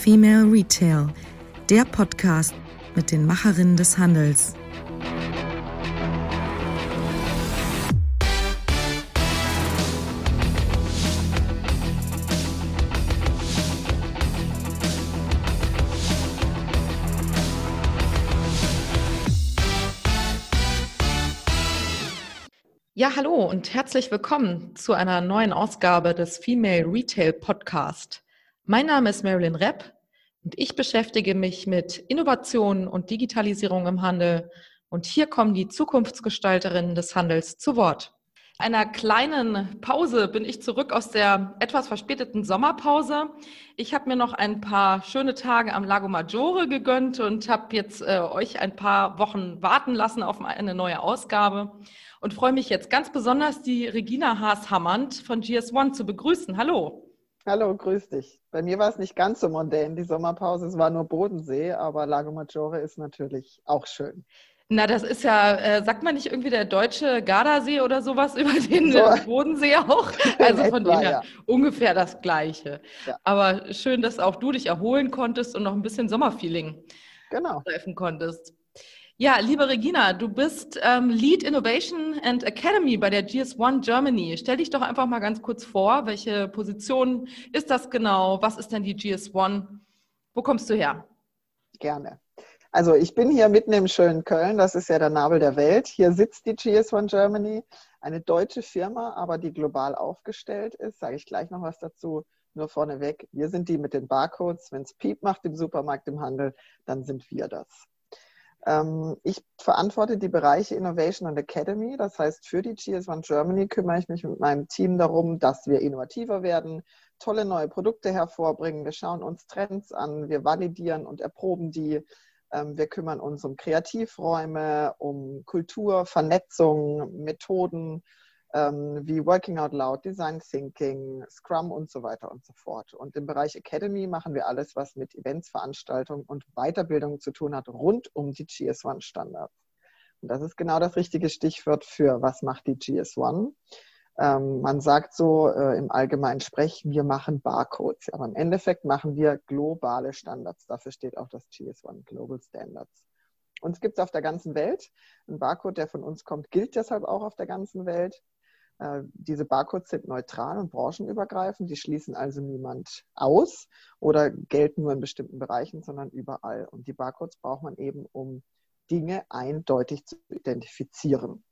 Female Retail, der Podcast mit den Macherinnen des Handels. Ja, hallo und herzlich willkommen zu einer neuen Ausgabe des Female Retail Podcast. Mein Name ist Marilyn Repp und ich beschäftige mich mit Innovation und Digitalisierung im Handel. Und hier kommen die Zukunftsgestalterinnen des Handels zu Wort. Einer kleinen Pause bin ich zurück aus der etwas verspäteten Sommerpause. Ich habe mir noch ein paar schöne Tage am Lago Maggiore gegönnt und habe jetzt äh, euch ein paar Wochen warten lassen auf eine neue Ausgabe und freue mich jetzt ganz besonders, die Regina Haas-Hammernd von GS1 zu begrüßen. Hallo. Hallo, grüß dich. Bei mir war es nicht ganz so mondän, die Sommerpause. Es war nur Bodensee, aber Lago Maggiore ist natürlich auch schön. Na, das ist ja, äh, sagt man nicht irgendwie der deutsche Gardasee oder sowas über den so. Bodensee auch? Also von dem her ja. ungefähr das Gleiche. Ja. Aber schön, dass auch du dich erholen konntest und noch ein bisschen Sommerfeeling genau. treffen konntest. Ja, liebe Regina, du bist ähm, Lead Innovation and Academy bei der GS1 Germany. Stell dich doch einfach mal ganz kurz vor, welche Position ist das genau? Was ist denn die GS1? Wo kommst du her? Gerne. Also ich bin hier mitten im schönen Köln, das ist ja der Nabel der Welt. Hier sitzt die GS1 Germany, eine deutsche Firma, aber die global aufgestellt ist. Sage ich gleich noch was dazu. Nur vorneweg, wir sind die mit den Barcodes. Wenn es Piep macht im Supermarkt, im Handel, dann sind wir das. Ähm, ich verantworte die Bereiche Innovation und Academy. Das heißt, für die GS1 Germany kümmere ich mich mit meinem Team darum, dass wir innovativer werden, tolle neue Produkte hervorbringen. Wir schauen uns Trends an, wir validieren und erproben die. Ähm, wir kümmern uns um Kreativräume, um Kultur, Vernetzung, Methoden, ähm, wie Working Out Loud, Design Thinking, Scrum und so weiter und so fort. Und im Bereich Academy machen wir alles, was mit Events, Veranstaltungen und Weiterbildung zu tun hat, rund um die GS1-Standards. Und das ist genau das richtige Stichwort für, was macht die GS1? Ähm, man sagt so äh, im allgemeinen Sprech, wir machen Barcodes, aber im Endeffekt machen wir globale Standards. Dafür steht auch das GS1 Global Standards. Uns gibt es auf der ganzen Welt. Ein Barcode, der von uns kommt, gilt deshalb auch auf der ganzen Welt. Äh, diese Barcodes sind neutral und branchenübergreifend. Die schließen also niemand aus oder gelten nur in bestimmten Bereichen, sondern überall. Und die Barcodes braucht man eben, um Dinge eindeutig zu identifizieren.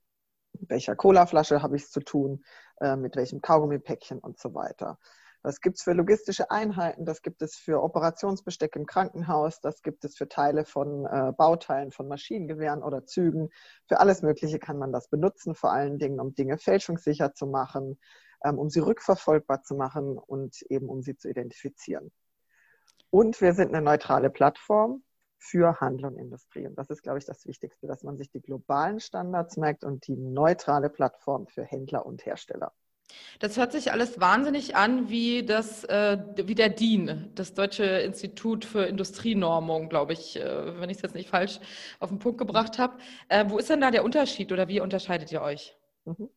Mit welcher Colaflasche habe ich es zu tun, äh, mit welchem Kaugummipäckchen und so weiter. Das gibt es für logistische Einheiten, das gibt es für Operationsbesteck im Krankenhaus, das gibt es für Teile von äh, Bauteilen von Maschinengewehren oder Zügen. Für alles Mögliche kann man das benutzen, vor allen Dingen, um Dinge fälschungssicher zu machen, ähm, um sie rückverfolgbar zu machen und eben um sie zu identifizieren. Und wir sind eine neutrale Plattform für Handel und Industrie. Und das ist, glaube ich, das Wichtigste, dass man sich die globalen Standards merkt und die neutrale Plattform für Händler und Hersteller. Das hört sich alles wahnsinnig an wie, das, äh, wie der DIN, das Deutsche Institut für Industrienormung, glaube ich, äh, wenn ich es jetzt nicht falsch auf den Punkt gebracht habe. Äh, wo ist denn da der Unterschied oder wie unterscheidet ihr euch? Mhm.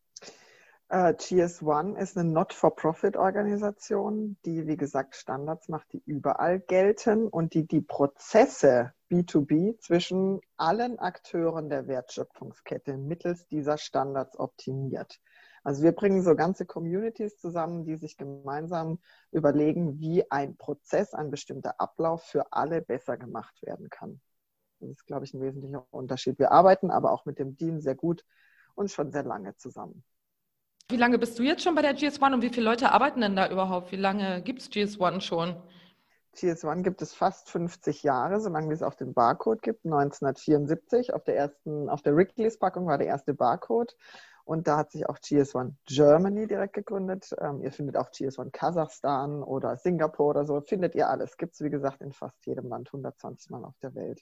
Uh, GS1 ist eine Not-for-Profit-Organisation, die, wie gesagt, Standards macht, die überall gelten und die die Prozesse B2B zwischen allen Akteuren der Wertschöpfungskette mittels dieser Standards optimiert. Also wir bringen so ganze Communities zusammen, die sich gemeinsam überlegen, wie ein Prozess, ein bestimmter Ablauf für alle besser gemacht werden kann. Das ist, glaube ich, ein wesentlicher Unterschied. Wir arbeiten aber auch mit dem Team sehr gut und schon sehr lange zusammen. Wie lange bist du jetzt schon bei der GS1 und wie viele Leute arbeiten denn da überhaupt? Wie lange gibt es GS1 schon? GS1 gibt es fast 50 Jahre, solange es auch den Barcode gibt. 1974 auf der ersten, auf der Wrigley's Packung war der erste Barcode. Und da hat sich auch GS1 Germany direkt gegründet. Ähm, ihr findet auch GS1 Kasachstan oder Singapur oder so. Findet ihr alles. Gibt es, wie gesagt, in fast jedem Land, 120 Mal auf der Welt.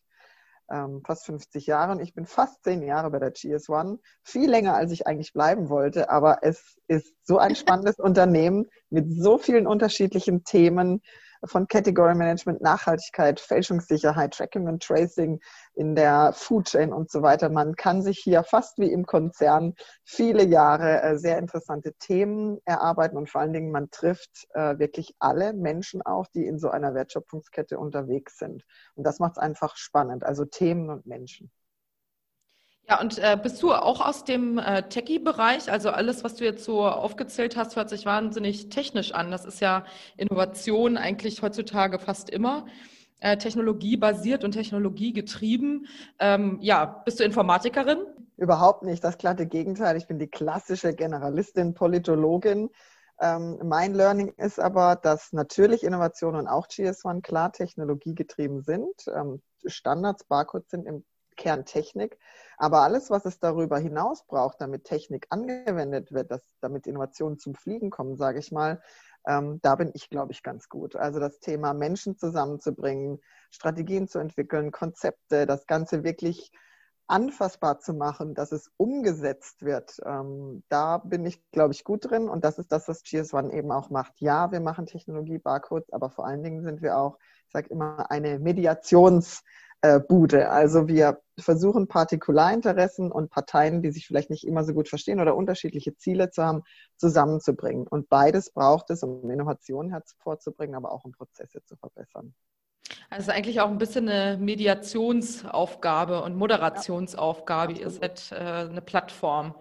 Ähm, fast 50 Jahre und ich bin fast 10 Jahre bei der GS1. Viel länger, als ich eigentlich bleiben wollte. Aber es ist so ein spannendes Unternehmen mit so vielen unterschiedlichen Themen. Von Category Management, Nachhaltigkeit, Fälschungssicherheit, Tracking und Tracing in der Food Chain und so weiter. Man kann sich hier fast wie im Konzern viele Jahre äh, sehr interessante Themen erarbeiten und vor allen Dingen man trifft äh, wirklich alle Menschen auch, die in so einer Wertschöpfungskette unterwegs sind. Und das macht es einfach spannend, also Themen und Menschen. Ja, und äh, bist du auch aus dem äh, Techie-Bereich? Also alles, was du jetzt so aufgezählt hast, hört sich wahnsinnig technisch an. Das ist ja Innovation eigentlich heutzutage fast immer. Äh, technologiebasiert und technologiegetrieben. Ähm, ja, bist du Informatikerin? Überhaupt nicht, das glatte Gegenteil. Ich bin die klassische Generalistin, Politologin. Ähm, mein Learning ist aber, dass natürlich Innovationen und auch GS1 klar technologiegetrieben sind. Ähm, Standards, Barcodes sind im Kern Technik. Aber alles, was es darüber hinaus braucht, damit Technik angewendet wird, dass, damit Innovationen zum Fliegen kommen, sage ich mal, ähm, da bin ich, glaube ich, ganz gut. Also das Thema Menschen zusammenzubringen, Strategien zu entwickeln, Konzepte, das Ganze wirklich anfassbar zu machen, dass es umgesetzt wird, ähm, da bin ich, glaube ich, gut drin. Und das ist das, was GS1 eben auch macht. Ja, wir machen Technologie-Barcodes, aber vor allen Dingen sind wir auch, ich sage immer, eine Mediations- äh, Bude. Also wir versuchen Partikularinteressen und Parteien, die sich vielleicht nicht immer so gut verstehen oder unterschiedliche Ziele zu haben, zusammenzubringen. Und beides braucht es, um Innovationen hervorzubringen, aber auch um Prozesse zu verbessern. Also eigentlich auch ein bisschen eine Mediationsaufgabe und Moderationsaufgabe. Ja, Ihr seid äh, eine Plattform.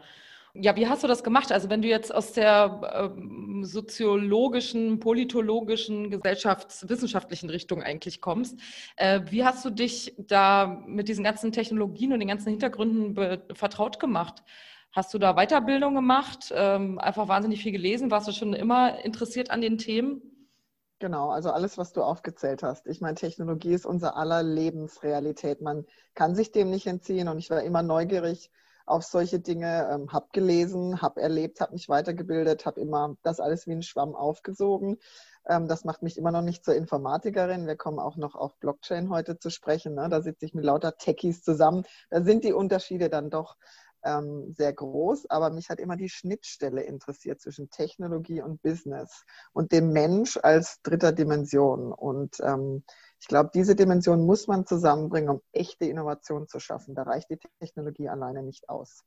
Ja, wie hast du das gemacht? Also wenn du jetzt aus der ähm, soziologischen, politologischen, gesellschaftswissenschaftlichen Richtung eigentlich kommst, äh, wie hast du dich da mit diesen ganzen Technologien und den ganzen Hintergründen vertraut gemacht? Hast du da Weiterbildung gemacht, ähm, einfach wahnsinnig viel gelesen? Warst du schon immer interessiert an den Themen? Genau, also alles, was du aufgezählt hast. Ich meine, Technologie ist unser aller Lebensrealität. Man kann sich dem nicht entziehen und ich war immer neugierig, auf solche Dinge, ähm, habe gelesen, habe erlebt, habe mich weitergebildet, habe immer das alles wie ein Schwamm aufgesogen. Ähm, das macht mich immer noch nicht zur Informatikerin. Wir kommen auch noch auf Blockchain heute zu sprechen. Ne? Da sitze ich mit lauter Techies zusammen. Da sind die Unterschiede dann doch ähm, sehr groß, aber mich hat immer die Schnittstelle interessiert zwischen Technologie und Business und dem Mensch als dritter Dimension. Und ähm, ich glaube, diese Dimension muss man zusammenbringen, um echte Innovation zu schaffen. Da reicht die Technologie alleine nicht aus.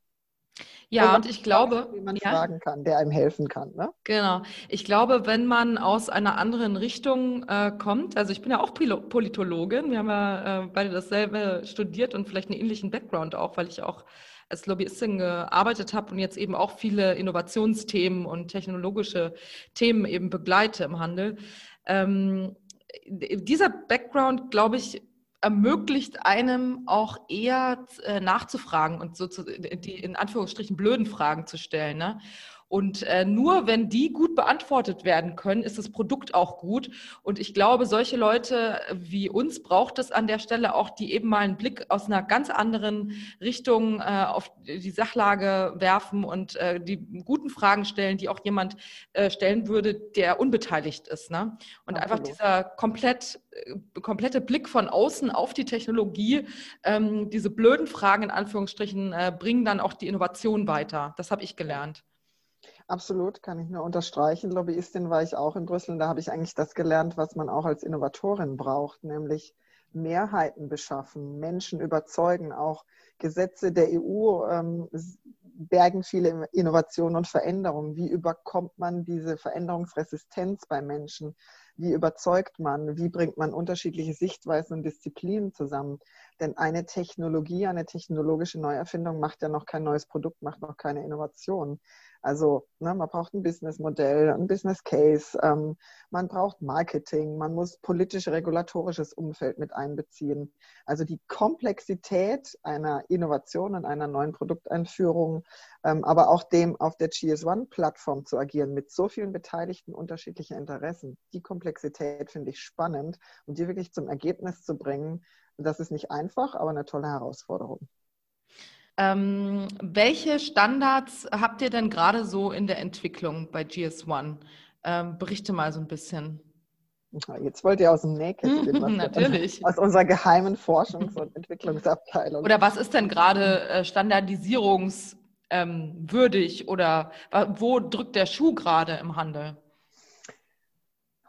Ja, und, ich glaube, wie man ja, fragen kann, der einem helfen kann. Ne? Genau. Ich glaube, wenn man aus einer anderen Richtung äh, kommt, also ich bin ja auch Politologin, wir haben ja äh, beide dasselbe studiert und vielleicht einen ähnlichen Background auch, weil ich auch als Lobbyistin gearbeitet habe und jetzt eben auch viele Innovationsthemen und technologische Themen eben begleite im Handel. Ähm, dieser Background, glaube ich, ermöglicht einem auch eher äh, nachzufragen und so zu, die in Anführungsstrichen blöden Fragen zu stellen. Ne? Und äh, nur wenn die gut beantwortet werden können, ist das Produkt auch gut. Und ich glaube, solche Leute wie uns braucht es an der Stelle auch, die eben mal einen Blick aus einer ganz anderen Richtung äh, auf die Sachlage werfen und äh, die guten Fragen stellen, die auch jemand äh, stellen würde, der unbeteiligt ist. Ne? Und Absolut. einfach dieser komplett äh, komplette Blick von außen auf die Technologie, ähm, diese blöden Fragen in Anführungsstrichen, äh, bringen dann auch die Innovation weiter. Das habe ich gelernt. Absolut, kann ich nur unterstreichen. Lobbyistin war ich auch in Brüssel da habe ich eigentlich das gelernt, was man auch als Innovatorin braucht, nämlich Mehrheiten beschaffen, Menschen überzeugen. Auch Gesetze der EU ähm, bergen viele Innovationen und Veränderungen. Wie überkommt man diese Veränderungsresistenz bei Menschen? Wie überzeugt man? Wie bringt man unterschiedliche Sichtweisen und Disziplinen zusammen? Denn eine Technologie, eine technologische Neuerfindung macht ja noch kein neues Produkt, macht noch keine Innovation. Also ne, man braucht ein Businessmodell, ein Business Case, ähm, man braucht Marketing, man muss politisch-regulatorisches Umfeld mit einbeziehen. Also die Komplexität einer Innovation und einer neuen Produkteinführung, ähm, aber auch dem auf der GS1-Plattform zu agieren mit so vielen Beteiligten unterschiedlicher Interessen. Die Komplexität finde ich spannend und die wirklich zum Ergebnis zu bringen, das ist nicht einfach, aber eine tolle Herausforderung. Ähm, welche Standards habt ihr denn gerade so in der Entwicklung bei GS1? Ähm, berichte mal so ein bisschen. Jetzt wollt ihr aus dem Nähkästchen was Natürlich. Aus unserer geheimen Forschungs- und Entwicklungsabteilung. Oder was ist denn gerade äh, standardisierungswürdig ähm, oder wo drückt der Schuh gerade im Handel?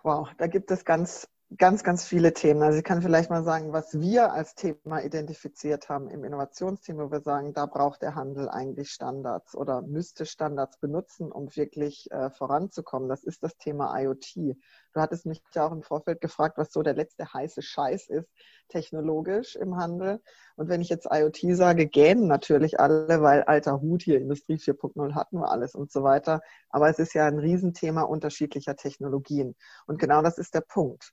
Wow, da gibt es ganz ganz, ganz viele Themen. Also ich kann vielleicht mal sagen, was wir als Thema identifiziert haben im Innovationsteam, wo wir sagen, da braucht der Handel eigentlich Standards oder müsste Standards benutzen, um wirklich äh, voranzukommen. Das ist das Thema IoT. Du hattest mich ja auch im Vorfeld gefragt, was so der letzte heiße Scheiß ist, technologisch im Handel. Und wenn ich jetzt IoT sage, gähnen natürlich alle, weil alter Hut hier, Industrie 4.0 hatten wir alles und so weiter. Aber es ist ja ein Riesenthema unterschiedlicher Technologien. Und genau das ist der Punkt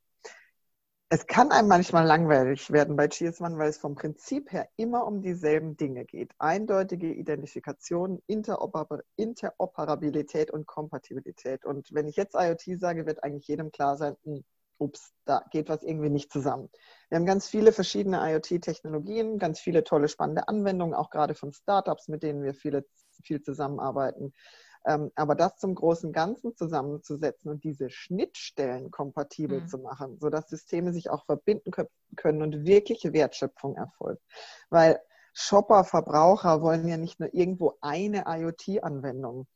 es kann einem manchmal langweilig werden bei GS1, weil es vom Prinzip her immer um dieselben Dinge geht. Eindeutige Identifikation, Interoper Interoperabilität und Kompatibilität. Und wenn ich jetzt IoT sage, wird eigentlich jedem klar sein, hm, ups, da geht was irgendwie nicht zusammen. Wir haben ganz viele verschiedene IoT-Technologien, ganz viele tolle, spannende Anwendungen, auch gerade von Startups, mit denen wir viele, viel zusammenarbeiten. Ähm, aber das zum großen Ganzen zusammenzusetzen und diese Schnittstellen kompatibel mhm. zu machen, sodass Systeme sich auch verbinden können und wirkliche Wertschöpfung erfolgt. Weil Shopper, Verbraucher wollen ja nicht nur irgendwo eine IoT-Anwendung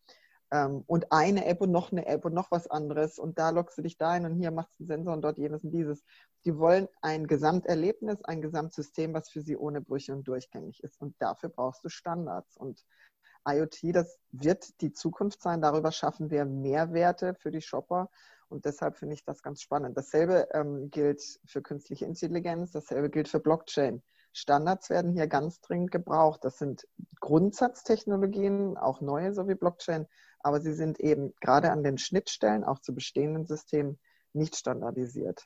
ähm, und eine App und noch eine App und noch was anderes und da lockst du dich da ein und hier machst du einen Sensor und dort jenes und dieses. Die wollen ein Gesamterlebnis, ein Gesamtsystem, was für sie ohne Brüche und durchgängig ist. Und dafür brauchst du Standards. Und IoT, das wird die Zukunft sein. Darüber schaffen wir Mehrwerte für die Shopper. Und deshalb finde ich das ganz spannend. Dasselbe ähm, gilt für künstliche Intelligenz, dasselbe gilt für Blockchain. Standards werden hier ganz dringend gebraucht. Das sind Grundsatztechnologien, auch neue, so wie Blockchain, aber sie sind eben gerade an den Schnittstellen, auch zu bestehenden Systemen, nicht standardisiert.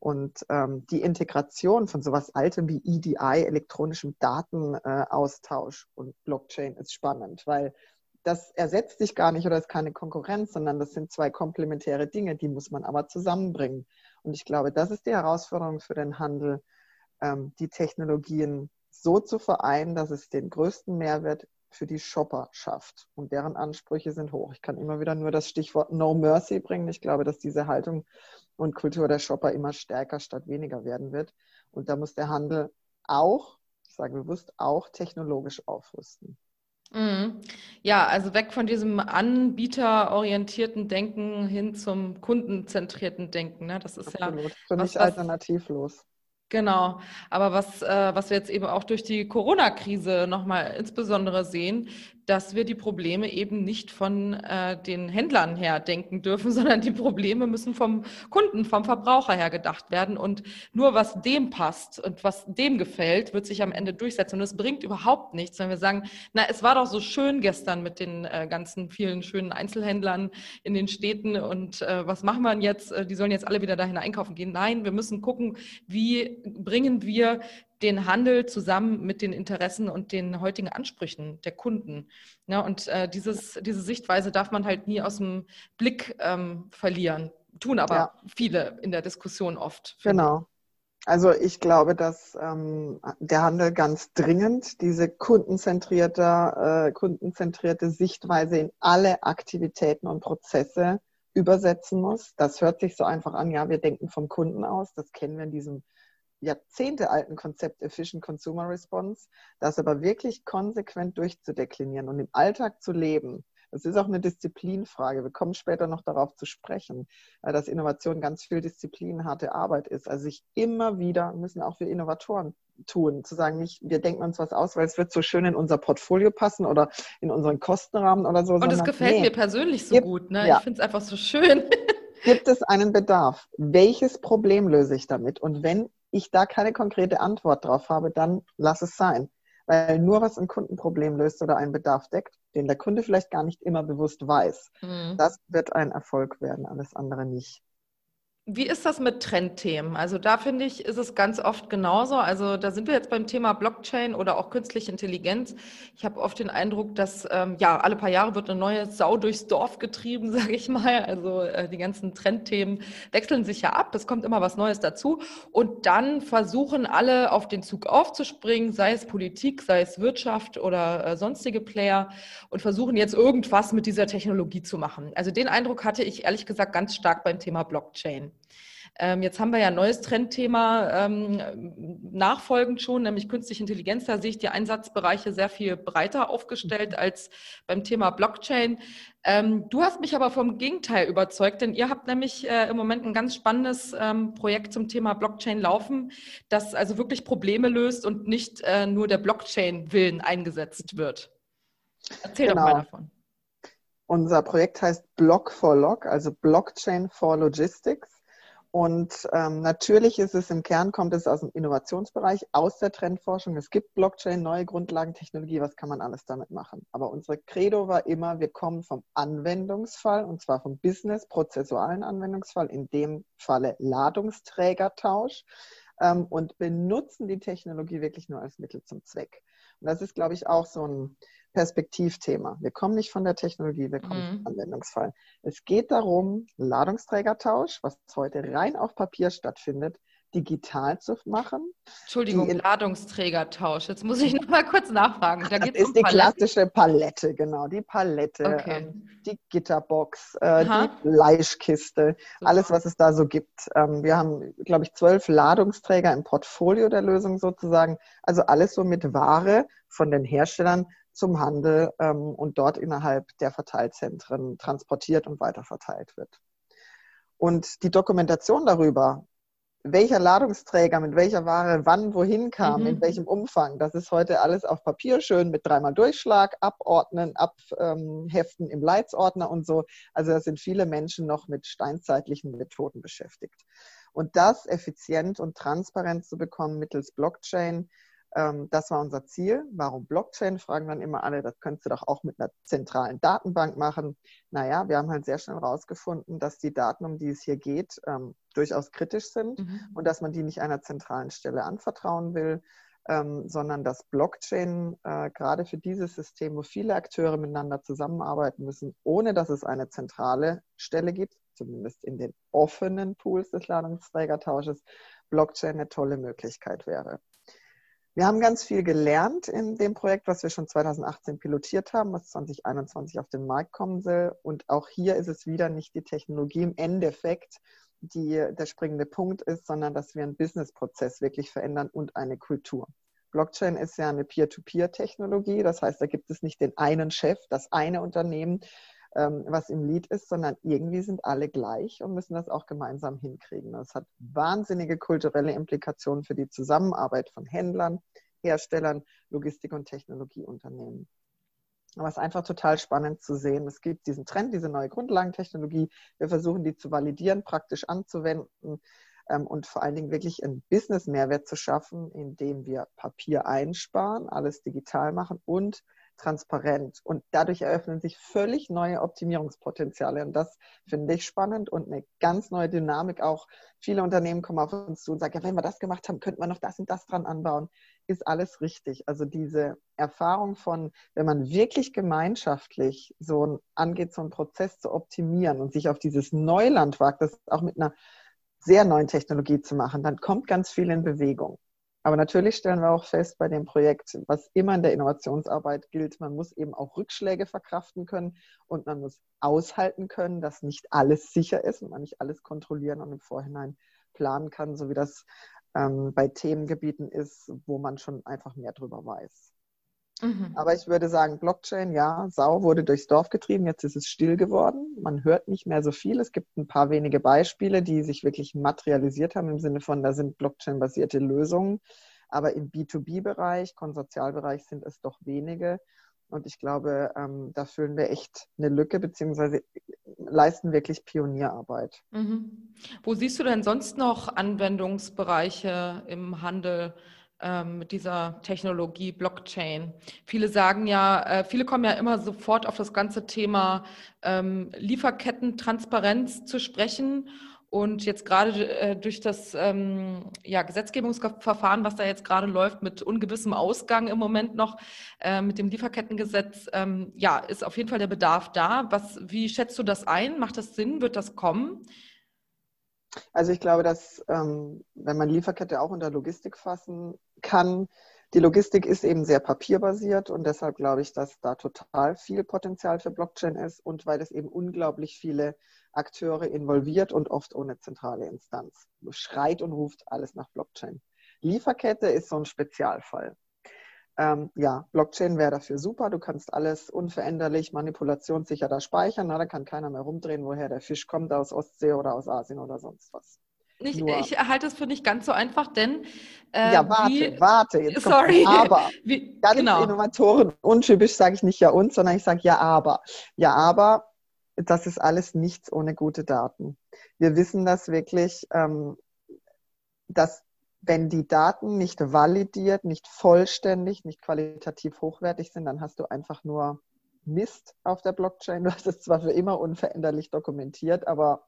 Und ähm, die Integration von sowas Altem wie EDI, elektronischem Datenaustausch und Blockchain ist spannend, weil das ersetzt sich gar nicht oder ist keine Konkurrenz, sondern das sind zwei komplementäre Dinge, die muss man aber zusammenbringen. Und ich glaube, das ist die Herausforderung für den Handel, ähm, die Technologien so zu vereinen, dass es den größten Mehrwert für die Shopper schafft. Und deren Ansprüche sind hoch. Ich kann immer wieder nur das Stichwort No Mercy bringen. Ich glaube, dass diese Haltung und Kultur der Shopper immer stärker statt weniger werden wird. Und da muss der Handel auch, ich sage bewusst, auch technologisch aufrüsten. Mhm. Ja, also weg von diesem anbieterorientierten Denken hin zum kundenzentrierten Denken. Ne? Das ist Absolut. ja für mich was, alternativlos. Genau, aber was, äh, was wir jetzt eben auch durch die Corona-Krise nochmal insbesondere sehen, dass wir die Probleme eben nicht von äh, den Händlern her denken dürfen, sondern die Probleme müssen vom Kunden, vom Verbraucher her gedacht werden. Und nur was dem passt und was dem gefällt, wird sich am Ende durchsetzen. Und es bringt überhaupt nichts, wenn wir sagen, na, es war doch so schön gestern mit den äh, ganzen vielen schönen Einzelhändlern in den Städten und äh, was machen wir jetzt? Äh, die sollen jetzt alle wieder dahin einkaufen gehen. Nein, wir müssen gucken, wie bringen wir den Handel zusammen mit den Interessen und den heutigen Ansprüchen der Kunden. Ja, und äh, dieses, diese Sichtweise darf man halt nie aus dem Blick ähm, verlieren. Tun aber ja. viele in der Diskussion oft. Genau. Also ich glaube, dass ähm, der Handel ganz dringend diese kundenzentrierte, äh, kundenzentrierte Sichtweise in alle Aktivitäten und Prozesse übersetzen muss. Das hört sich so einfach an, ja, wir denken vom Kunden aus. Das kennen wir in diesem jahrzehntealten Konzept Efficient Consumer Response, das aber wirklich konsequent durchzudeklinieren und im Alltag zu leben. Das ist auch eine Disziplinfrage. Wir kommen später noch darauf zu sprechen, dass Innovation ganz viel Disziplin, harte Arbeit ist. Also sich immer wieder, müssen auch wir Innovatoren tun, zu sagen, nicht, wir denken uns was aus, weil es wird so schön in unser Portfolio passen oder in unseren Kostenrahmen oder so. Und es gefällt nee, mir persönlich so gibt, gut. Ne? Ja. Ich finde es einfach so schön. Gibt es einen Bedarf? Welches Problem löse ich damit? Und wenn ich da keine konkrete Antwort drauf habe, dann lass es sein. Weil nur was ein Kundenproblem löst oder einen Bedarf deckt, den der Kunde vielleicht gar nicht immer bewusst weiß, mhm. das wird ein Erfolg werden, alles andere nicht. Wie ist das mit Trendthemen? Also da finde ich, ist es ganz oft genauso. Also da sind wir jetzt beim Thema Blockchain oder auch künstliche Intelligenz. Ich habe oft den Eindruck, dass ähm, ja alle paar Jahre wird eine neue Sau durchs Dorf getrieben, sage ich mal. Also äh, die ganzen Trendthemen wechseln sich ja ab. Es kommt immer was Neues dazu. Und dann versuchen alle auf den Zug aufzuspringen, sei es Politik, sei es Wirtschaft oder äh, sonstige Player und versuchen jetzt irgendwas mit dieser Technologie zu machen. Also den Eindruck hatte ich ehrlich gesagt ganz stark beim Thema Blockchain. Ähm, jetzt haben wir ja ein neues Trendthema ähm, nachfolgend schon, nämlich künstliche Intelligenz. Da sehe ich die Einsatzbereiche sehr viel breiter aufgestellt mhm. als beim Thema Blockchain. Ähm, du hast mich aber vom Gegenteil überzeugt, denn ihr habt nämlich äh, im Moment ein ganz spannendes ähm, Projekt zum Thema Blockchain laufen, das also wirklich Probleme löst und nicht äh, nur der Blockchain-Willen eingesetzt wird. Erzähl genau. doch mal davon. Unser Projekt heißt Block for Log, also Blockchain for Logistics. Und ähm, natürlich ist es im Kern, kommt es aus dem Innovationsbereich, aus der Trendforschung. Es gibt Blockchain, neue Grundlagentechnologie, was kann man alles damit machen? Aber unsere Credo war immer, wir kommen vom Anwendungsfall, und zwar vom Business-prozessualen Anwendungsfall, in dem Falle Ladungsträgertausch, ähm, und benutzen die Technologie wirklich nur als Mittel zum Zweck. Und das ist, glaube ich, auch so ein Perspektivthema. Wir kommen nicht von der Technologie, wir kommen mhm. vom Anwendungsfall. Es geht darum, Ladungsträgertausch, was heute rein auf Papier stattfindet, digital zu machen. Entschuldigung, Ladungsträgertausch. Jetzt muss ich noch mal kurz nachfragen. Da das ist um die Palette. klassische Palette, genau. Die Palette, okay. ähm, die Gitterbox, äh, die Fleischkiste, Super. alles, was es da so gibt. Ähm, wir haben, glaube ich, zwölf Ladungsträger im Portfolio der Lösung sozusagen. Also alles so mit Ware von den Herstellern zum Handel ähm, und dort innerhalb der Verteilzentren transportiert und weiterverteilt wird. Und die Dokumentation darüber, welcher Ladungsträger mit welcher Ware wann wohin kam, mhm. in welchem Umfang. Das ist heute alles auf Papier schön mit dreimal Durchschlag, abordnen, abheften ähm, im Leitsordner und so. Also da sind viele Menschen noch mit steinzeitlichen Methoden beschäftigt. Und das effizient und transparent zu bekommen mittels Blockchain, das war unser Ziel. Warum Blockchain? Fragen dann immer alle, das könntest du doch auch mit einer zentralen Datenbank machen. Naja, wir haben halt sehr schnell herausgefunden, dass die Daten, um die es hier geht, ähm, durchaus kritisch sind mhm. und dass man die nicht einer zentralen Stelle anvertrauen will, ähm, sondern dass Blockchain äh, gerade für dieses System, wo viele Akteure miteinander zusammenarbeiten müssen, ohne dass es eine zentrale Stelle gibt, zumindest in den offenen Pools des Ladungsträgertausches, Blockchain eine tolle Möglichkeit wäre. Wir haben ganz viel gelernt in dem Projekt, was wir schon 2018 pilotiert haben, was 2021 auf den Markt kommen soll. Und auch hier ist es wieder nicht die Technologie im Endeffekt, die der springende Punkt ist, sondern dass wir einen Businessprozess wirklich verändern und eine Kultur. Blockchain ist ja eine Peer-to-Peer-Technologie, das heißt, da gibt es nicht den einen Chef, das eine Unternehmen, ähm, was im Lied ist, sondern irgendwie sind alle gleich und müssen das auch gemeinsam hinkriegen. Das hat wahnsinnige kulturelle Implikationen für die Zusammenarbeit von Händlern, Herstellern, Logistik- und Technologieunternehmen. Aber es ist einfach total spannend zu sehen. Es gibt diesen Trend, diese neue Grundlagentechnologie. Wir versuchen, die zu validieren, praktisch anzuwenden ähm, und vor allen Dingen wirklich einen Business-Mehrwert zu schaffen, indem wir Papier einsparen, alles digital machen und transparent. Und dadurch eröffnen sich völlig neue Optimierungspotenziale. Und das finde ich spannend und eine ganz neue Dynamik auch. Viele Unternehmen kommen auf uns zu und sagen, ja, wenn wir das gemacht haben, könnten wir noch das und das dran anbauen. Ist alles richtig. Also diese Erfahrung von, wenn man wirklich gemeinschaftlich so angeht, so einen Prozess zu optimieren und sich auf dieses Neuland wagt, das auch mit einer sehr neuen Technologie zu machen, dann kommt ganz viel in Bewegung. Aber natürlich stellen wir auch fest bei dem Projekt, was immer in der Innovationsarbeit gilt, man muss eben auch Rückschläge verkraften können und man muss aushalten können, dass nicht alles sicher ist und man nicht alles kontrollieren und im Vorhinein planen kann, so wie das ähm, bei Themengebieten ist, wo man schon einfach mehr drüber weiß. Mhm. Aber ich würde sagen, Blockchain, ja, Sau wurde durchs Dorf getrieben, jetzt ist es still geworden. Man hört nicht mehr so viel. Es gibt ein paar wenige Beispiele, die sich wirklich materialisiert haben im Sinne von, da sind Blockchain-basierte Lösungen. Aber im B2B-Bereich, Konsortialbereich sind es doch wenige. Und ich glaube, ähm, da füllen wir echt eine Lücke, beziehungsweise leisten wirklich Pionierarbeit. Mhm. Wo siehst du denn sonst noch Anwendungsbereiche im Handel mit dieser Technologie Blockchain? Viele sagen ja, äh, viele kommen ja immer sofort auf das ganze Thema ähm, Lieferkettentransparenz zu sprechen. Und jetzt gerade äh, durch das ähm, ja, Gesetzgebungsverfahren, was da jetzt gerade läuft, mit ungewissem Ausgang im Moment noch, äh, mit dem Lieferkettengesetz, ähm, ja, ist auf jeden Fall der Bedarf da. Was, wie schätzt du das ein? Macht das Sinn? Wird das kommen? Also ich glaube, dass ähm, wenn man Lieferkette auch unter Logistik fassen kann, die Logistik ist eben sehr papierbasiert und deshalb glaube ich, dass da total viel Potenzial für Blockchain ist und weil es eben unglaublich viele Akteure involviert und oft ohne zentrale Instanz. Schreit und ruft alles nach Blockchain. Lieferkette ist so ein Spezialfall. Ähm, ja, Blockchain wäre dafür super. Du kannst alles unveränderlich, manipulationssicher da speichern. Na, da kann keiner mehr rumdrehen, woher der Fisch kommt, aus Ostsee oder aus Asien oder sonst was. Nicht, ich halte es für nicht ganz so einfach, denn. Äh, ja, warte, wie, warte. Jetzt sorry. aber. Wie, ganz genau. Innovatoren untypisch sage ich nicht ja und, sondern ich sage ja, aber. Ja, aber, das ist alles nichts ohne gute Daten. Wir wissen das wirklich, ähm, dass wenn die Daten nicht validiert, nicht vollständig, nicht qualitativ hochwertig sind, dann hast du einfach nur Mist auf der Blockchain. Du hast es zwar für immer unveränderlich dokumentiert, aber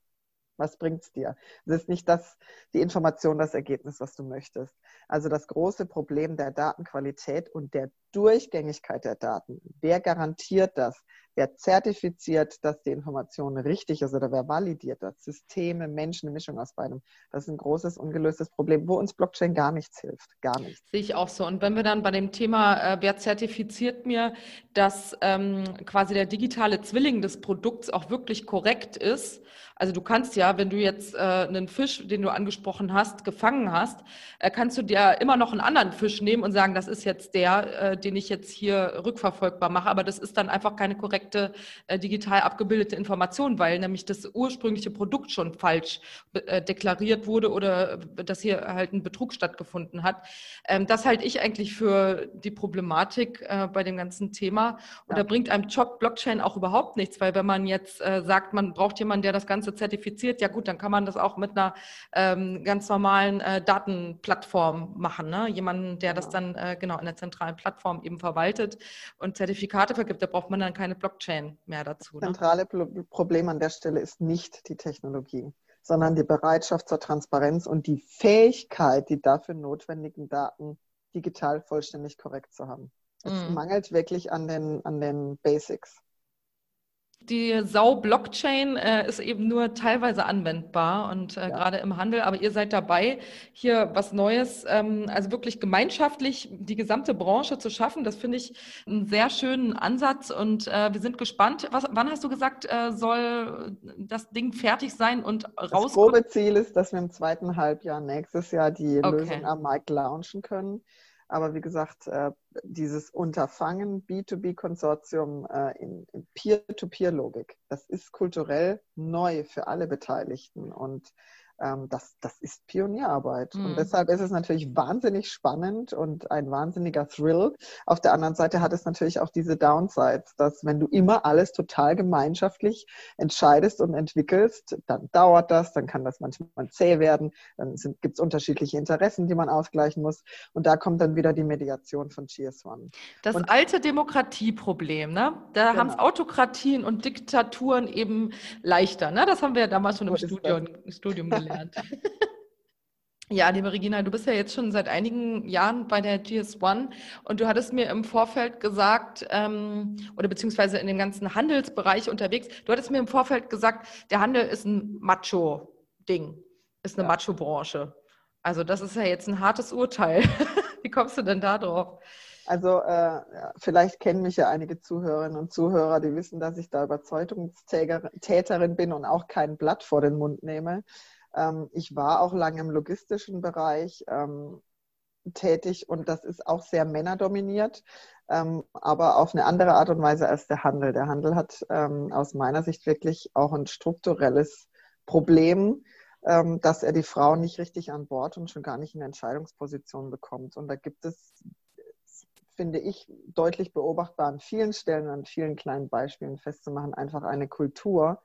was bringt es dir? Es ist nicht das, die Information, das Ergebnis, was du möchtest. Also das große Problem der Datenqualität und der Durchgängigkeit der Daten. Wer garantiert das? Wer zertifiziert, dass die Information richtig ist oder wer validiert das? Systeme, Menschen, eine Mischung aus beidem. Das ist ein großes, ungelöstes Problem, wo uns Blockchain gar nichts hilft. Gar nichts. Sehe ich auch so. Und wenn wir dann bei dem Thema, äh, wer zertifiziert mir, dass ähm, quasi der digitale Zwilling des Produkts auch wirklich korrekt ist, also du kannst ja, wenn du jetzt äh, einen Fisch, den du angesprochen hast, gefangen hast, äh, kannst du dir immer noch einen anderen Fisch nehmen und sagen, das ist jetzt der, äh, den ich jetzt hier rückverfolgbar mache. Aber das ist dann einfach keine korrekte äh, digital abgebildete Information, weil nämlich das ursprüngliche Produkt schon falsch äh, deklariert wurde oder äh, dass hier halt ein Betrug stattgefunden hat. Ähm, das halte ich eigentlich für die Problematik bei dem ganzen Thema. Und da bringt einem Job Blockchain auch überhaupt nichts, weil wenn man jetzt sagt, man braucht jemanden, der das Ganze zertifiziert, ja gut, dann kann man das auch mit einer ähm, ganz normalen Datenplattform machen. Ne? Jemanden, der das dann genau in der zentralen Plattform eben verwaltet und Zertifikate vergibt, da braucht man dann keine Blockchain mehr dazu. Das ne? zentrale? Problem an der Stelle ist nicht die Technologie sondern die Bereitschaft zur Transparenz und die Fähigkeit, die dafür notwendigen Daten digital vollständig korrekt zu haben. Es mm. mangelt wirklich an den, an den Basics. Die Sau-Blockchain äh, ist eben nur teilweise anwendbar und äh, ja. gerade im Handel, aber ihr seid dabei, hier was Neues, ähm, also wirklich gemeinschaftlich die gesamte Branche zu schaffen. Das finde ich einen sehr schönen Ansatz und äh, wir sind gespannt. Was, wann hast du gesagt, äh, soll das Ding fertig sein und raus? Das grobe Ziel ist, dass wir im zweiten Halbjahr nächstes Jahr die okay. Lösung am Markt launchen können. Aber wie gesagt, äh, dieses Unterfangen B2B-Konsortium äh, in, Peer-to-Peer-Logik, das ist kulturell neu für alle Beteiligten. Und ähm, das, das ist Pionierarbeit. Mhm. Und deshalb ist es natürlich wahnsinnig spannend und ein wahnsinniger Thrill. Auf der anderen Seite hat es natürlich auch diese Downsides, dass wenn du immer alles total gemeinschaftlich entscheidest und entwickelst, dann dauert das, dann kann das manchmal zäh werden, dann gibt es unterschiedliche Interessen, die man ausgleichen muss. Und da kommt dann wieder die Mediation von GS1. Das und, alte Demokratieproblem, ne? Da genau. haben es Autokratien und Diktaturen eben leichter. Ne? Das haben wir ja damals schon im Studium, Studium gelernt gelernt. Ja, liebe Regina, du bist ja jetzt schon seit einigen Jahren bei der GS1 und du hattest mir im Vorfeld gesagt, ähm, oder beziehungsweise in dem ganzen Handelsbereich unterwegs, du hattest mir im Vorfeld gesagt, der Handel ist ein Macho-Ding, ist eine ja. Macho-Branche. Also das ist ja jetzt ein hartes Urteil. Wie kommst du denn da drauf? Also äh, vielleicht kennen mich ja einige Zuhörerinnen und Zuhörer, die wissen, dass ich da Überzeugungstäterin bin und auch kein Blatt vor den Mund nehme. Ähm, ich war auch lange im logistischen Bereich ähm, tätig und das ist auch sehr männerdominiert, ähm, aber auf eine andere Art und Weise als der Handel. Der Handel hat aus meiner Sicht wirklich auch ein strukturelles Problem, dass er die Frauen nicht richtig an Bord und schon gar nicht in Entscheidungspositionen bekommt. Und da gibt es, finde ich, deutlich beobachtbar an vielen Stellen, an vielen kleinen Beispielen festzumachen, einfach eine Kultur,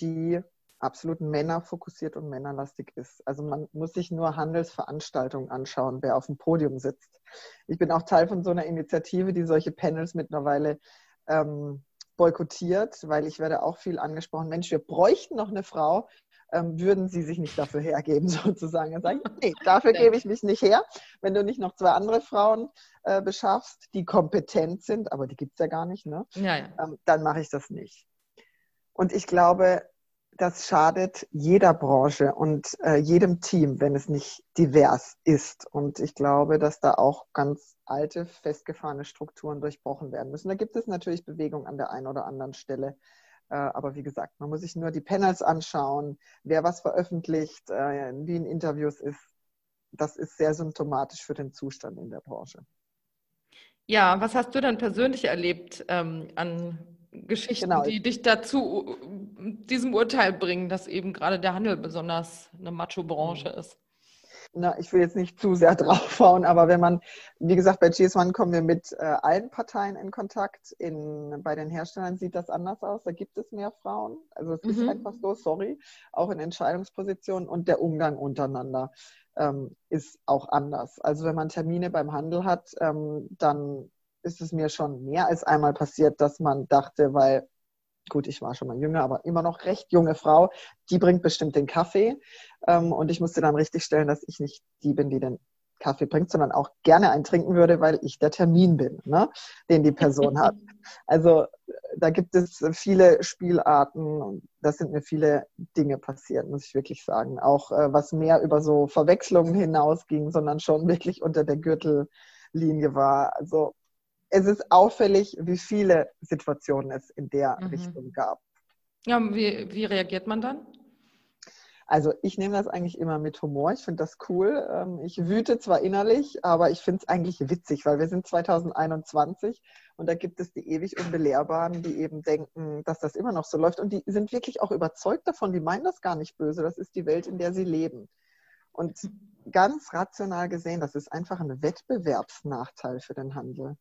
die absolut männerfokussiert und männerlastig ist. Also man muss sich nur Handelsveranstaltungen anschauen, wer auf dem Podium sitzt. Ich bin auch Teil von so einer Initiative, die solche Panels mittlerweile ähm, boykottiert, weil ich werde auch viel angesprochen, Mensch, wir bräuchten noch eine Frau, ähm, würden sie sich nicht dafür hergeben, sozusagen. Dann sage ich, nee, dafür gebe ich mich nicht her. Wenn du nicht noch zwei andere Frauen äh, beschaffst, die kompetent sind, aber die gibt es ja gar nicht, ne? Ja, ja. Ähm, dann mache ich das nicht. Und ich glaube, das schadet jeder Branche und äh, jedem Team, wenn es nicht divers ist. Und ich glaube, dass da auch ganz alte, festgefahrene Strukturen durchbrochen werden müssen. Da gibt es natürlich Bewegung an der einen oder anderen Stelle. Äh, aber wie gesagt, man muss sich nur die Panels anschauen, wer was veröffentlicht, äh, wie in Interviews ist. Das ist sehr symptomatisch für den Zustand in der Branche. Ja, was hast du dann persönlich erlebt ähm, an Geschichten, genau. die dich dazu diesem Urteil bringen, dass eben gerade der Handel besonders eine Macho-Branche mhm. ist? Na, ich will jetzt nicht zu sehr draufhauen, aber wenn man, wie gesagt, bei GS1 kommen wir mit äh, allen Parteien in Kontakt. In, bei den Herstellern sieht das anders aus. Da gibt es mehr Frauen. Also es mhm. ist einfach so, sorry, auch in Entscheidungspositionen und der Umgang untereinander ähm, ist auch anders. Also wenn man Termine beim Handel hat, ähm, dann ist es mir schon mehr als einmal passiert, dass man dachte, weil gut, ich war schon mal jünger, aber immer noch recht junge Frau, die bringt bestimmt den Kaffee. Ähm, und ich musste dann richtig stellen, dass ich nicht die bin, die den Kaffee bringt, sondern auch gerne einen trinken würde, weil ich der Termin bin, ne, den die Person hat. Also da gibt es viele Spielarten und da sind mir viele Dinge passiert, muss ich wirklich sagen. Auch äh, was mehr über so Verwechslungen hinausging, sondern schon wirklich unter der Gürtellinie war. Also es ist auffällig, wie viele Situationen es in der mhm. Richtung gab. Ja, wie, wie reagiert man dann? Also ich nehme das eigentlich immer mit Humor. Ich finde das cool. Ähm, ich wüte zwar innerlich, aber ich finde es eigentlich witzig, weil wir sind 2021 und da gibt es die ewig Unbelehrbaren, die eben denken, dass das immer noch so läuft. Und die sind wirklich auch überzeugt davon, die meinen das gar nicht böse. Das ist die Welt, in der sie leben. Und ganz rational gesehen, das ist einfach ein Wettbewerbsnachteil für den Handel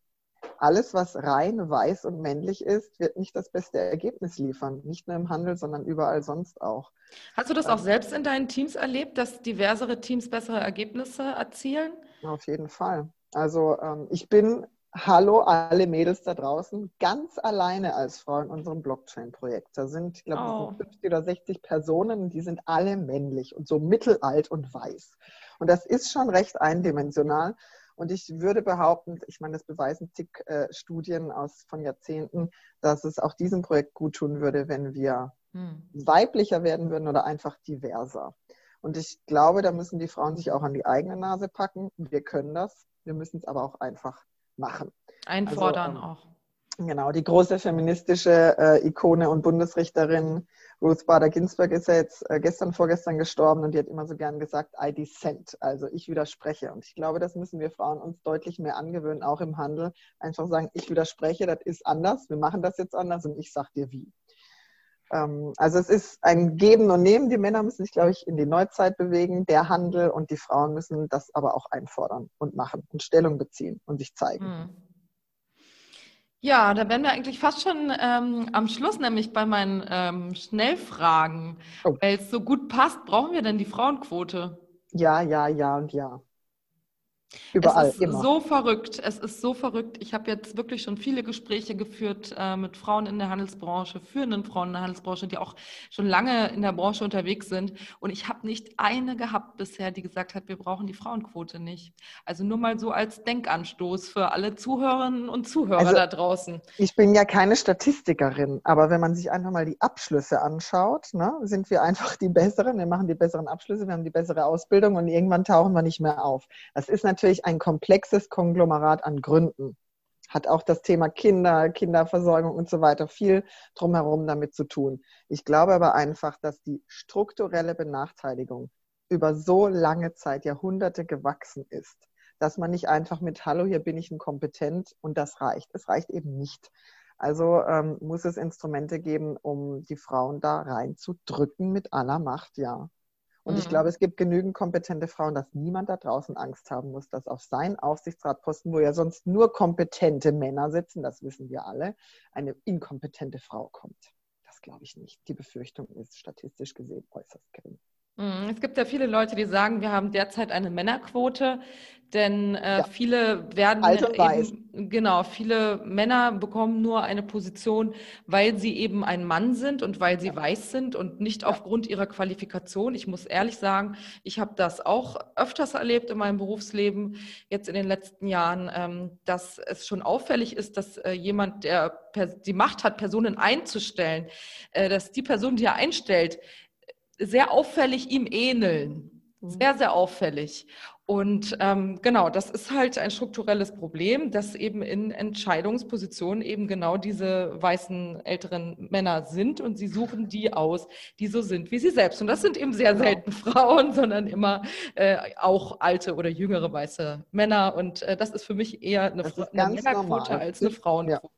alles, was rein weiß und männlich ist, wird nicht das beste Ergebnis liefern. Nicht nur im Handel, sondern überall sonst auch. Hast du das auch ähm, selbst in deinen Teams erlebt, dass diversere Teams bessere Ergebnisse erzielen? Auf jeden Fall. Also ähm, ich bin, hallo alle Mädels da draußen, ganz alleine als Frau in unserem Blockchain-Projekt. Da sind, ich glaube, oh. 50 oder 60 Personen, die sind alle männlich und so mittelalt und weiß. Und das ist schon recht eindimensional. Und ich würde behaupten, ich meine, das beweisen zig äh, Studien aus, von Jahrzehnten, dass es auch diesem Projekt gut tun würde, wenn wir hm. weiblicher werden würden oder einfach diverser. Und ich glaube, da müssen die Frauen sich auch an die eigene Nase packen. Wir können das. Wir müssen es aber auch einfach machen. Einfordern also, ähm, auch. Genau, die große feministische äh, Ikone und Bundesrichterin Ruth Bader Ginsburg ist ja jetzt äh, gestern, vorgestern gestorben und die hat immer so gern gesagt, I dissent, also ich widerspreche. Und ich glaube, das müssen wir Frauen uns deutlich mehr angewöhnen, auch im Handel. Einfach sagen, ich widerspreche, das ist anders, wir machen das jetzt anders und ich sag dir wie. Ähm, also es ist ein Geben und Nehmen. Die Männer müssen sich, glaube ich, in die Neuzeit bewegen, der Handel und die Frauen müssen das aber auch einfordern und machen und Stellung beziehen und sich zeigen. Mhm. Ja, da wären wir eigentlich fast schon ähm, am Schluss, nämlich bei meinen ähm, Schnellfragen. Oh. Weil es so gut passt, brauchen wir denn die Frauenquote? Ja, ja, ja und ja. Überall, es ist immer. so verrückt. Es ist so verrückt. Ich habe jetzt wirklich schon viele Gespräche geführt äh, mit Frauen in der Handelsbranche, führenden Frauen in der Handelsbranche, die auch schon lange in der Branche unterwegs sind. Und ich habe nicht eine gehabt bisher, die gesagt hat, wir brauchen die Frauenquote nicht. Also nur mal so als Denkanstoß für alle Zuhörerinnen und Zuhörer also, da draußen. Ich bin ja keine Statistikerin, aber wenn man sich einfach mal die Abschlüsse anschaut, ne, sind wir einfach die Besseren. Wir machen die besseren Abschlüsse, wir haben die bessere Ausbildung und irgendwann tauchen wir nicht mehr auf. Das ist natürlich natürlich ein komplexes Konglomerat an Gründen. Hat auch das Thema Kinder, Kinderversorgung und so weiter viel drumherum damit zu tun. Ich glaube aber einfach, dass die strukturelle Benachteiligung über so lange Zeit, Jahrhunderte gewachsen ist, dass man nicht einfach mit Hallo, hier bin ich ein Kompetent und das reicht. Es reicht eben nicht. Also ähm, muss es Instrumente geben, um die Frauen da reinzudrücken mit aller Macht, ja. Und mhm. ich glaube, es gibt genügend kompetente Frauen, dass niemand da draußen Angst haben muss, dass auf seinen Aufsichtsratposten, wo ja sonst nur kompetente Männer sitzen, das wissen wir alle, eine inkompetente Frau kommt. Das glaube ich nicht. Die Befürchtung ist statistisch gesehen äußerst gering. Mhm. Es gibt ja viele Leute, die sagen, wir haben derzeit eine Männerquote, denn äh, ja. viele werden eben, genau, viele Männer bekommen nur eine Position, weil sie eben ein Mann sind und weil sie ja. weiß sind und nicht ja. aufgrund ihrer Qualifikation. Ich muss ehrlich sagen, ich habe das auch öfters erlebt in meinem Berufsleben, jetzt in den letzten Jahren, ähm, dass es schon auffällig ist, dass äh, jemand, der die Macht hat, Personen einzustellen, äh, dass die Person, die er einstellt, sehr auffällig ihm ähneln. Mhm. Sehr, sehr auffällig. Und ähm, genau, das ist halt ein strukturelles Problem, dass eben in Entscheidungspositionen eben genau diese weißen älteren Männer sind und sie suchen die aus, die so sind wie sie selbst. Und das sind eben sehr genau. selten Frauen, sondern immer äh, auch alte oder jüngere weiße Männer. Und äh, das ist für mich eher eine, eine Männerquote als eine Frauenquote.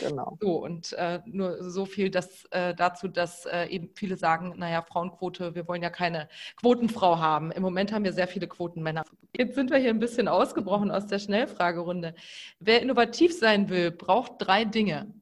Ja, genau. So, und äh, nur so viel dass, äh, dazu, dass äh, eben viele sagen, naja, Frauenquote, wir wollen ja keine Quotenfrau haben. Im Moment haben wir sehr viele Quotenmänner. Jetzt sind wir hier ein bisschen ausgebrochen aus der Schnellfragerunde. Wer innovativ sein will, braucht drei Dinge.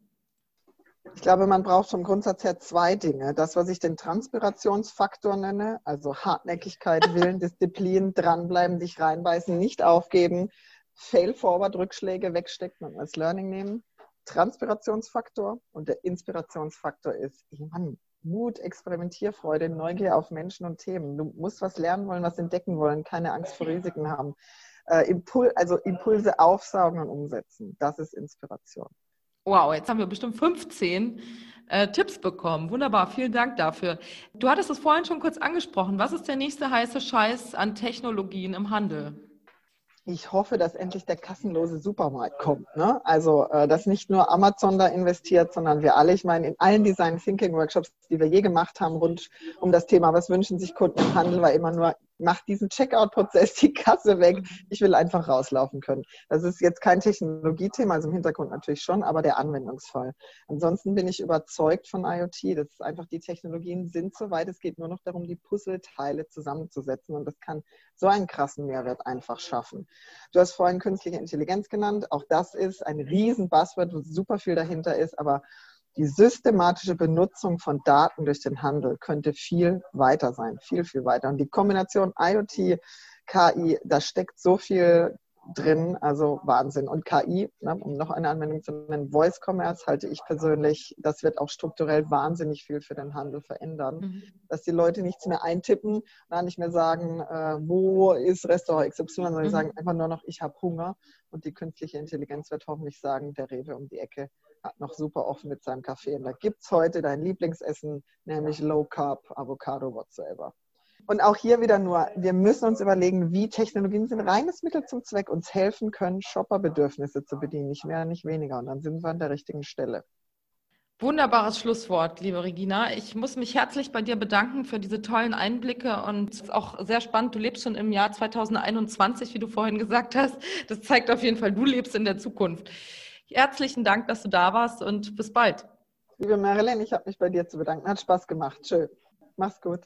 Ich glaube, man braucht vom Grundsatz her zwei Dinge. Das, was ich den Transpirationsfaktor nenne, also Hartnäckigkeit, Willen, Disziplin, dranbleiben, dich reinbeißen, nicht aufgeben, Fail-Forward-Rückschläge wegstecken und als Learning nehmen. Transpirationsfaktor und der Inspirationsfaktor ist, Mann, Mut, Experimentierfreude, Neugier auf Menschen und Themen. Du musst was lernen wollen, was entdecken wollen, keine Angst vor Risiken haben. Äh, Impul also Impulse aufsaugen und umsetzen. Das ist Inspiration. Wow, jetzt haben wir bestimmt 15 äh, Tipps bekommen. Wunderbar, vielen Dank dafür. Du hattest es vorhin schon kurz angesprochen. Was ist der nächste heiße Scheiß an Technologien im Handel? Ich hoffe, dass endlich der kassenlose Supermarkt kommt. Ne? Also, äh, dass nicht nur Amazon da investiert, sondern wir alle, ich meine, in allen Design Thinking Workshops, die wir je gemacht haben, rund um das Thema, was wünschen sich Kunden im Handel, war immer nur, mach diesen Checkout-Prozess, die Kasse weg. Ich will einfach rauslaufen können. Das ist jetzt kein Technologiethema, also im Hintergrund natürlich schon, aber der Anwendungsfall. Ansonsten bin ich überzeugt von IoT. Das ist einfach, die Technologien sind soweit. Es geht nur noch darum, die Puzzleteile zusammenzusetzen. Und das kann so einen krassen Mehrwert einfach schaffen. Du hast vorhin künstliche Intelligenz genannt. Auch das ist ein riesen Buzzword, wo super viel dahinter ist. Aber die systematische Benutzung von Daten durch den Handel könnte viel weiter sein, viel, viel weiter. Und die Kombination IoT, KI, da steckt so viel drin, also Wahnsinn. Und KI, ne, um noch eine Anwendung zu nennen, Voice Commerce halte ich persönlich, das wird auch strukturell wahnsinnig viel für den Handel verändern. Mhm. Dass die Leute nichts mehr eintippen, gar nicht mehr sagen, äh, wo ist Restaurant XY, sondern mhm. sagen einfach nur noch, ich habe Hunger. Und die künstliche Intelligenz wird hoffentlich sagen, der Rewe um die Ecke noch super offen mit seinem Kaffee. Und da gibt es heute dein Lieblingsessen, nämlich Low Carb, Avocado, whatsoever. Und auch hier wieder nur, wir müssen uns überlegen, wie Technologien sind reines Mittel zum Zweck, uns helfen können, Shopperbedürfnisse zu bedienen, nicht mehr, nicht weniger. Und dann sind wir an der richtigen Stelle. Wunderbares Schlusswort, liebe Regina. Ich muss mich herzlich bei dir bedanken für diese tollen Einblicke und es ist auch sehr spannend. Du lebst schon im Jahr 2021, wie du vorhin gesagt hast. Das zeigt auf jeden Fall, du lebst in der Zukunft. Herzlichen Dank, dass du da warst und bis bald. Liebe Marilyn, ich habe mich bei dir zu bedanken. Hat Spaß gemacht. Schön. Mach's gut.